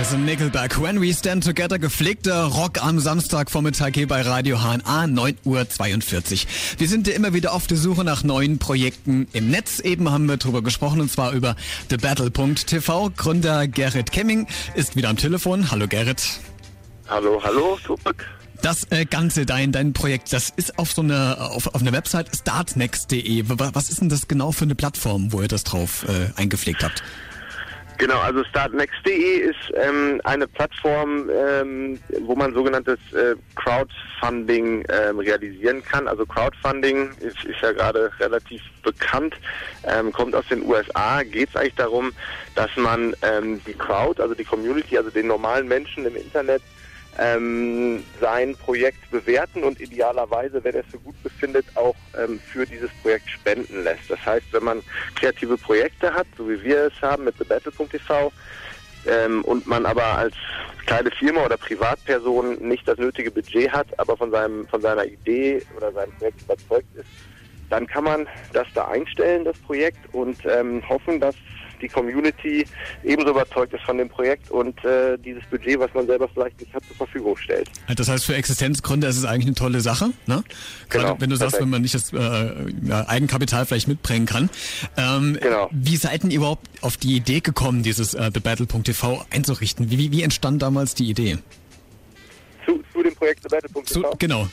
Das sind Nickelback. When We Stand Together, gepflegter Rock am Samstagvormittag hier bei Radio HNA, 9.42 Uhr. Wir sind ja immer wieder auf der Suche nach neuen Projekten im Netz. Eben haben wir drüber gesprochen und zwar über TheBattle.tv. Gründer Gerrit Kemming ist wieder am Telefon. Hallo Gerrit. Hallo, hallo, Tupac. Das äh, Ganze, dein, dein Projekt, das ist auf so einer auf, auf einer Website startnext.de. Was ist denn das genau für eine Plattform, wo ihr das drauf äh, eingepflegt habt? Genau, also startnext.de ist ähm, eine Plattform, ähm, wo man sogenanntes äh, Crowdfunding ähm, realisieren kann. Also Crowdfunding ist, ist ja gerade relativ bekannt, ähm, kommt aus den USA. Geht es eigentlich darum, dass man ähm, die Crowd, also die Community, also den normalen Menschen im Internet ähm, sein Projekt bewerten und idealerweise, wenn er es für gut befindet, auch ähm, für dieses Projekt spenden lässt. Das heißt, wenn man kreative Projekte hat, so wie wir es haben mit TheBattle.tv, ähm, und man aber als kleine Firma oder Privatperson nicht das nötige Budget hat, aber von seinem von seiner Idee oder seinem Projekt überzeugt ist, dann kann man das da einstellen, das Projekt, und ähm, hoffen, dass die Community ebenso überzeugt ist von dem Projekt und äh, dieses Budget, was man selber vielleicht nicht hat, zur Verfügung stellt. Das heißt, für Existenzgründer ist es eigentlich eine tolle Sache, ne? Gerade Genau, wenn du sagst, perfekt. wenn man nicht das äh, Eigenkapital vielleicht mitbringen kann. Ähm, Genau. Wie seid ihr überhaupt auf die Idee gekommen, dieses äh, TheBattle.tv einzurichten? Wie, wie, wie entstand damals die Idee? Zu, zu dem Projekt TheBattle.tv? genau.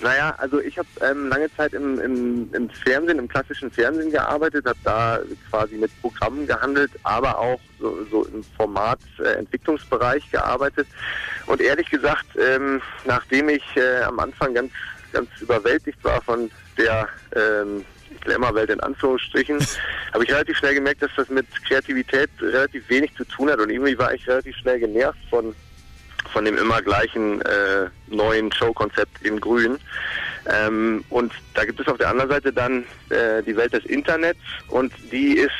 Naja, also ich habe ähm, lange Zeit im, im, im Fernsehen, im klassischen Fernsehen gearbeitet, habe da quasi mit Programmen gehandelt, aber auch so, so im Format äh, Entwicklungsbereich gearbeitet. Und ehrlich gesagt, ähm, nachdem ich äh, am Anfang ganz, ganz überwältigt war von der ähm, Glamour-Welt in Anführungsstrichen, habe ich relativ schnell gemerkt, dass das mit Kreativität relativ wenig zu tun hat. Und irgendwie war ich relativ schnell genervt von von dem immer gleichen äh, neuen Showkonzept in Grün. Ähm, und da gibt es auf der anderen Seite dann äh, die Welt des Internets und die ist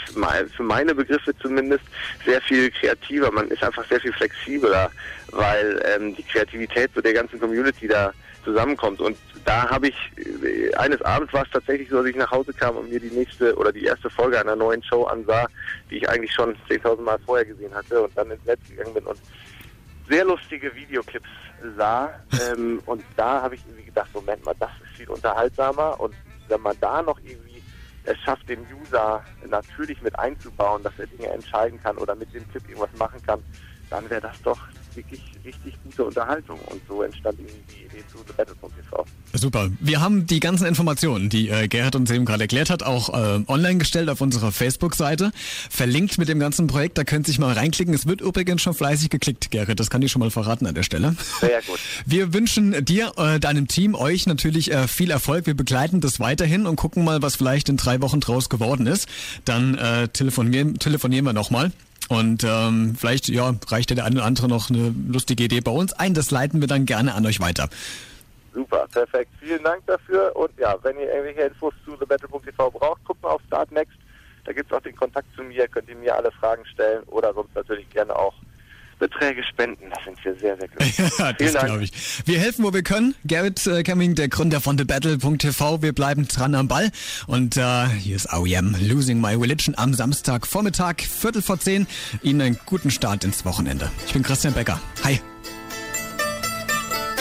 für meine Begriffe zumindest sehr viel kreativer. Man ist einfach sehr viel flexibler, weil ähm, die Kreativität so der ganzen Community da zusammenkommt. Und da habe ich äh, eines Abends war es tatsächlich so, dass ich nach Hause kam und mir die nächste oder die erste Folge einer neuen Show ansah, die ich eigentlich schon 10.000 Mal vorher gesehen hatte und dann ins Netz gegangen bin und sehr lustige Videoclips sah. Ähm, und da habe ich irgendwie gedacht, Moment mal, das ist viel unterhaltsamer. Und wenn man da noch irgendwie es schafft, den User natürlich mit einzubauen, dass er Dinge entscheiden kann oder mit dem Clip irgendwas machen kann, dann wäre das doch wirklich richtig gute Unterhaltung. Und so entstand irgendwie die Idee zu TheBattle.tv. Super. Wir haben die ganzen Informationen, die äh, Gerhard uns eben gerade erklärt hat, auch äh, online gestellt auf unserer Facebook-Seite. Verlinkt mit dem ganzen Projekt, da könnt ihr sich mal reinklicken. Es wird übrigens schon fleißig geklickt, Gerhard. Das kann ich schon mal verraten an der Stelle. Sehr gut. Wir wünschen dir, äh, deinem Team, euch natürlich äh, viel Erfolg. Wir begleiten das weiterhin und gucken mal, was vielleicht in drei Wochen draus geworden ist. Dann äh, telefonieren, telefonieren wir nochmal. Und ähm, vielleicht ja, reicht ja der eine oder andere noch eine lustige Idee bei uns ein. Das leiten wir dann gerne an euch weiter. Super, perfekt. Vielen Dank dafür. Und ja, wenn ihr irgendwelche Infos zu TheBattle.tv braucht, guckt mal auf Startnext. Da gibt es auch den Kontakt zu mir, könnt ihr mir alle Fragen stellen oder sonst natürlich gerne auch Beträge spenden. Da sind wir sehr, sehr glücklich. Ja, das glaube ich. Wir helfen, wo wir können. Gerrit äh, Camming, der Gründer von TheBattle.tv. Wir bleiben dran am Ball. Und äh, hier ist OEM Losing My Religion am Samstag Vormittag, Viertel vor zehn. Ihnen einen guten Start ins Wochenende. Ich bin Christian Becker. Hi.